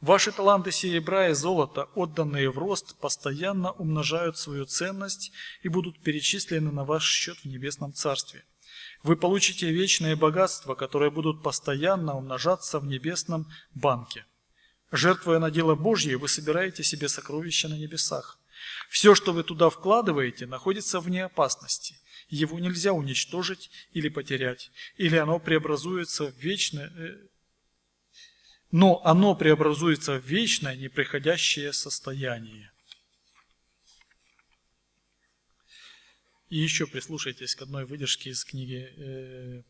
Ваши таланты серебра и золота, отданные в рост, постоянно умножают свою ценность и будут перечислены на ваш счет в небесном царстве. Вы получите вечное богатство, которое будут постоянно умножаться в небесном банке. Жертвуя на дело Божье, вы собираете себе сокровища на небесах. Все, что вы туда вкладываете, находится вне опасности. Его нельзя уничтожить или потерять, или оно преобразуется в вечное, э, но оно преобразуется в вечное, неприходящее состояние. И еще прислушайтесь к одной выдержке из книги э,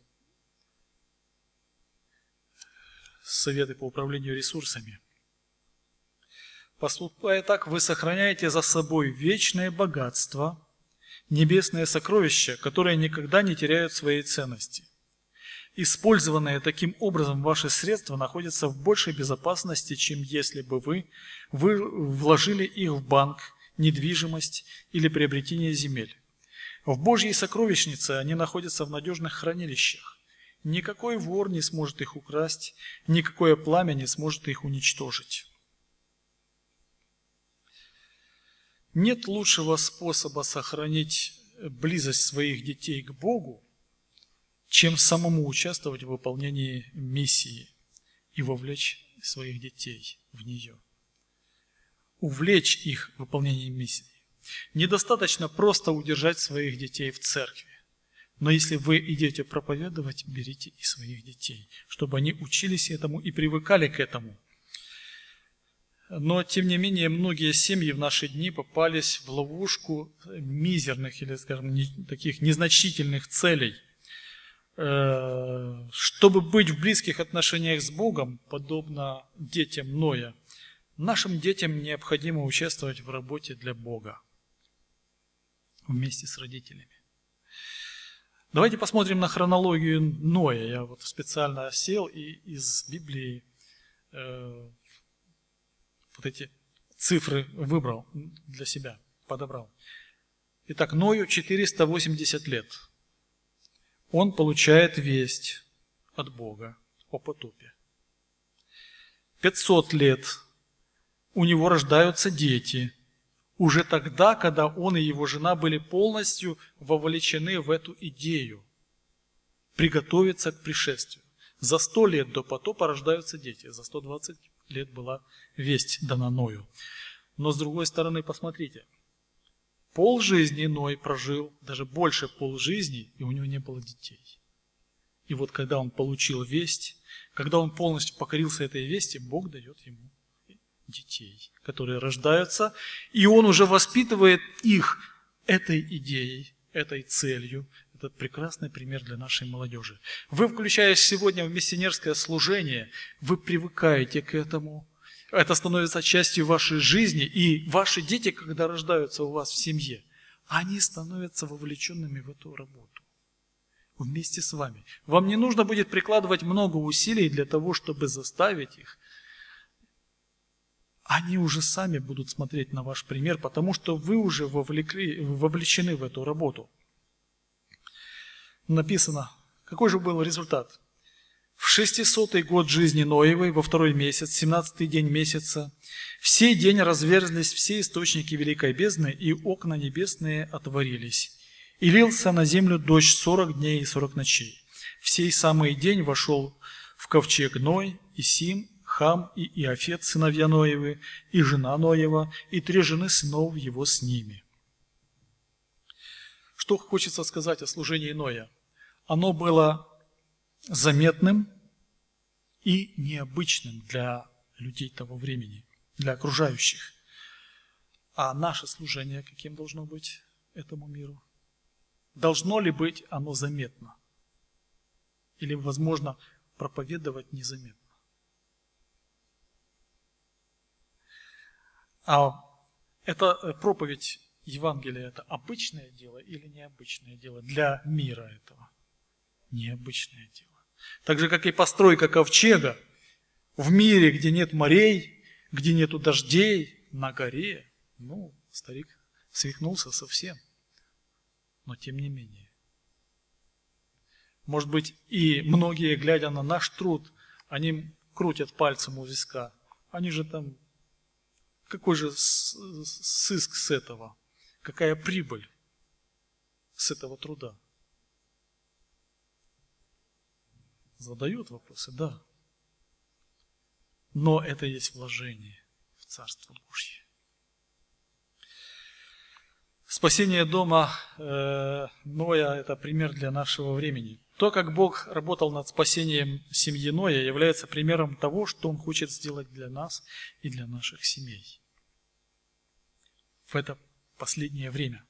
«Советы по управлению ресурсами». Поступая так, вы сохраняете за собой вечное богатство, небесное сокровище, которое никогда не теряют своей ценности – Использованные таким образом ваши средства находятся в большей безопасности, чем если бы вы, вы вложили их в банк, недвижимость или приобретение земель. В Божьей сокровищнице они находятся в надежных хранилищах. Никакой вор не сможет их украсть, никакое пламя не сможет их уничтожить. Нет лучшего способа сохранить близость своих детей к Богу, чем самому участвовать в выполнении миссии и вовлечь своих детей в нее. Увлечь их в выполнении миссии. Недостаточно просто удержать своих детей в церкви. Но если вы идете проповедовать, берите и своих детей, чтобы они учились этому и привыкали к этому. Но, тем не менее, многие семьи в наши дни попались в ловушку мизерных или, скажем, таких незначительных целей. Э, чтобы быть в близких отношениях с Богом, подобно детям Ноя, нашим детям необходимо участвовать в работе для Бога вместе с родителями. Давайте посмотрим на хронологию Ноя. Я вот специально сел и из Библии э, вот эти цифры выбрал для себя, подобрал. Итак, Ною 480 лет. Он получает весть от Бога о потопе. 500 лет у него рождаются дети. Уже тогда, когда он и его жена были полностью вовлечены в эту идею приготовиться к пришествию. За сто лет до потопа рождаются дети, за 120 лет была весть дана Ною. Но с другой стороны, посмотрите, пол жизни Ной прожил, даже больше пол жизни, и у него не было детей. И вот когда он получил весть, когда он полностью покорился этой вести, Бог дает ему детей, которые рождаются, и он уже воспитывает их этой идеей, этой целью, этот прекрасный пример для нашей молодежи. Вы, включаясь сегодня в миссионерское служение, вы привыкаете к этому. Это становится частью вашей жизни, и ваши дети, когда рождаются у вас в семье, они становятся вовлеченными в эту работу вместе с вами. Вам не нужно будет прикладывать много усилий для того, чтобы заставить их. Они уже сами будут смотреть на ваш пример, потому что вы уже вовлекли, вовлечены в эту работу написано, какой же был результат? В шестисотый год жизни Ноевой, во второй месяц, семнадцатый день месяца, в сей день разверзлись все источники великой бездны, и окна небесные отворились. И лился на землю дождь сорок дней и сорок ночей. В сей самый день вошел в ковчег Ной, и Сим, Хам и Иофет, сыновья Ноевы, и жена Ноева, и три жены сынов его с ними. Что хочется сказать о служении Ноя? оно было заметным и необычным для людей того времени, для окружающих. А наше служение каким должно быть этому миру? Должно ли быть оно заметно? Или, возможно, проповедовать незаметно? А эта проповедь Евангелия – это обычное дело или необычное дело для мира этого? необычное дело. Так же, как и постройка ковчега в мире, где нет морей, где нету дождей, на горе. Ну, старик свихнулся совсем. Но тем не менее. Может быть, и многие, глядя на наш труд, они крутят пальцем у виска. Они же там... Какой же сыск с этого? Какая прибыль с этого труда? Задают вопросы, да. Но это есть вложение в Царство Божье. Спасение дома э, Ноя – это пример для нашего времени. То, как Бог работал над спасением семьи Ноя, является примером того, что Он хочет сделать для нас и для наших семей в это последнее время.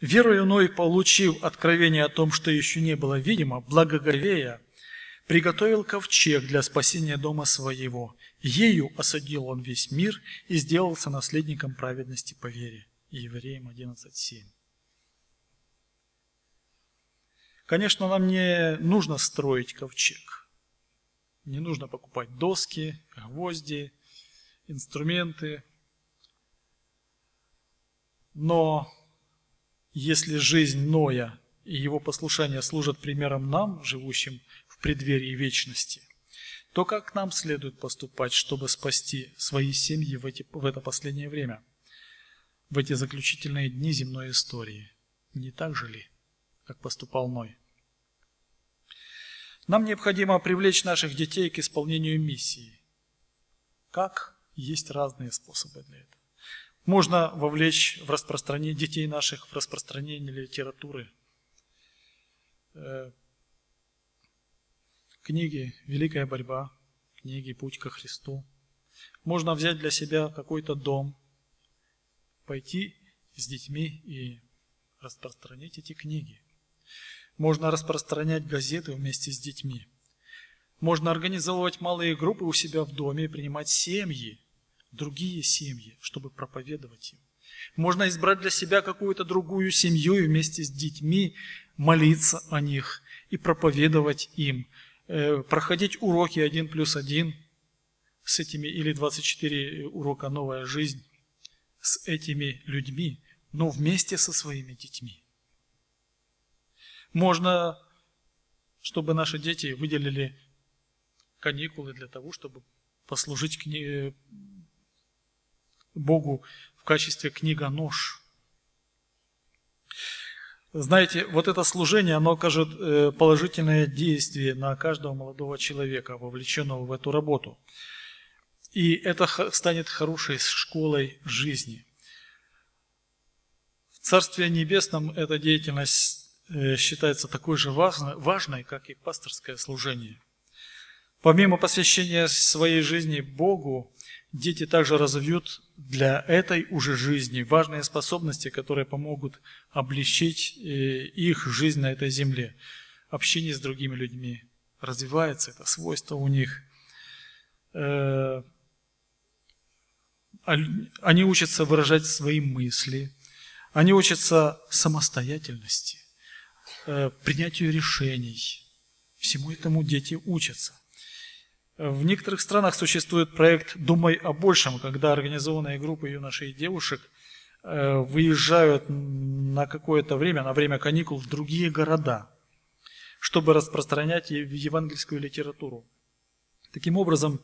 Верою Ной, получив откровение о том, что еще не было видимо, благоговея, приготовил ковчег для спасения дома своего. Ею осадил он весь мир и сделался наследником праведности по вере. Евреям 11.7. Конечно, нам не нужно строить ковчег. Не нужно покупать доски, гвозди, инструменты. Но если жизнь Ноя и его послушание служат примером нам, живущим в преддверии вечности, то как нам следует поступать, чтобы спасти свои семьи в, эти, в это последнее время, в эти заключительные дни земной истории? Не так же ли, как поступал Ной? Нам необходимо привлечь наших детей к исполнению миссии. Как? Есть разные способы для этого. Можно вовлечь в распространение детей наших в распространение литературы, э, книги «Великая борьба», книги «Путь ко Христу». Можно взять для себя какой-то дом, пойти с детьми и распространять эти книги. Можно распространять газеты вместе с детьми. Можно организовывать малые группы у себя в доме и принимать семьи, другие семьи, чтобы проповедовать им. Можно избрать для себя какую-то другую семью и вместе с детьми молиться о них и проповедовать им, проходить уроки один плюс один с этими или 24 урока «Новая жизнь» с этими людьми, но вместе со своими детьми. Можно, чтобы наши дети выделили каникулы для того, чтобы послужить кни... Богу в качестве книга-нож. Знаете, вот это служение, оно окажет э, положительное действие на каждого молодого человека, вовлеченного в эту работу. И это станет хорошей школой жизни. В Царстве Небесном эта деятельность э, считается такой же важной, как и пасторское служение. Помимо посвящения своей жизни Богу, дети также разовьют для этой уже жизни важные способности, которые помогут облегчить э, их жизнь на этой земле. Общение с другими людьми развивается, это свойство у них. Э, они учатся выражать свои мысли, они учатся самостоятельности, э, принятию решений. Всему этому дети учатся. В некоторых странах существует проект «Думай о большем», когда организованные группы юношей и девушек э, выезжают на какое-то время, на время каникул в другие города, чтобы распространять евангельскую литературу. Таким образом,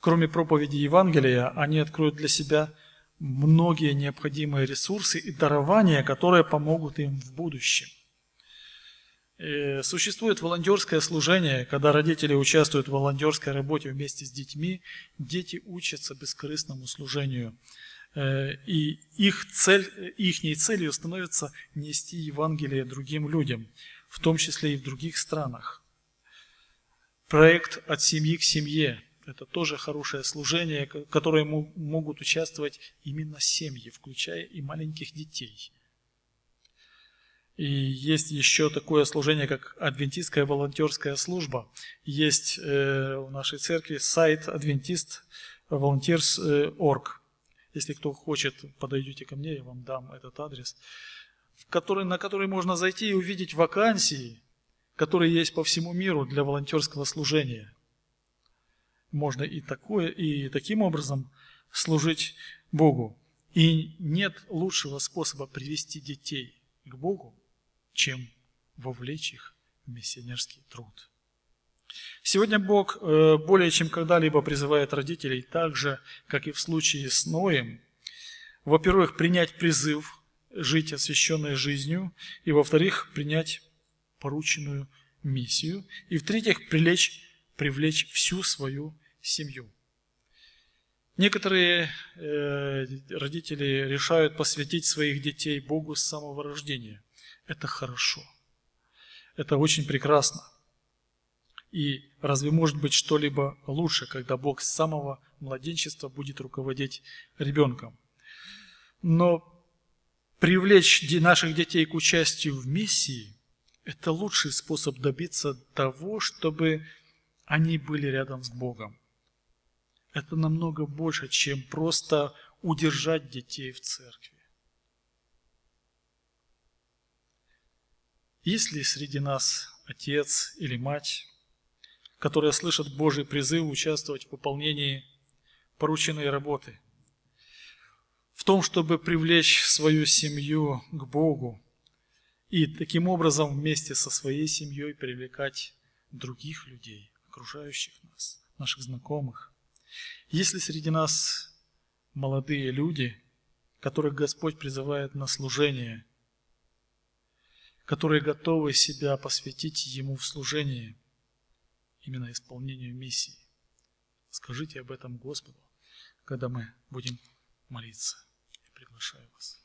кроме проповеди Евангелия, они откроют для себя многие необходимые ресурсы и дарования, которые помогут им в будущем. Э, существует волонтерское служение, когда родители участвуют в волонтерской работе вместе с детьми, дети учатся бескорыстному служению. Э, и их, цель, их целью становится нести Евангелие другим людям, в том числе и в других странах. Проект «От семьи к семье» – это тоже хорошее служение, в которое могут участвовать именно семьи, включая и маленьких детей – и есть еще такое служение, как адвентистская волонтерская служба. Есть э, в нашей церкви сайт адвентист volunteers.org. Если кто хочет, подойдите ко мне, я вам дам этот адрес, в который, на который можно зайти и увидеть вакансии, которые есть по всему миру для волонтерского служения. Можно и такое, и таким образом служить Богу. И нет лучшего способа привести детей к Богу, чем вовлечь их в миссионерский труд. Сегодня Бог э, более чем когда-либо призывает родителей так же, как и в случае с Ноем, во-первых, принять призыв жить освященной жизнью, и во-вторых, принять порученную миссию, и в-третьих, привлечь, привлечь всю свою семью. Некоторые э, родители решают посвятить своих детей Богу с самого рождения – это хорошо. Это очень прекрасно. И разве может быть что-либо лучше, когда Бог с самого младенчества будет руководить ребенком? Но привлечь наших детей к участию в миссии – это лучший способ добиться того, чтобы они были рядом с Богом. Это намного больше, чем просто удержать детей в церкви. Есть ли среди нас отец или мать, которые слышат Божий призыв участвовать в выполнении порученной работы? В том, чтобы привлечь свою семью к Богу и таким образом вместе со своей семьей привлекать других людей, окружающих нас, наших знакомых. Есть ли среди нас молодые люди, которых Господь призывает на служение – которые готовы себя посвятить Ему в служении, именно исполнению миссии. Скажите об этом Господу, когда мы будем молиться. Я приглашаю вас.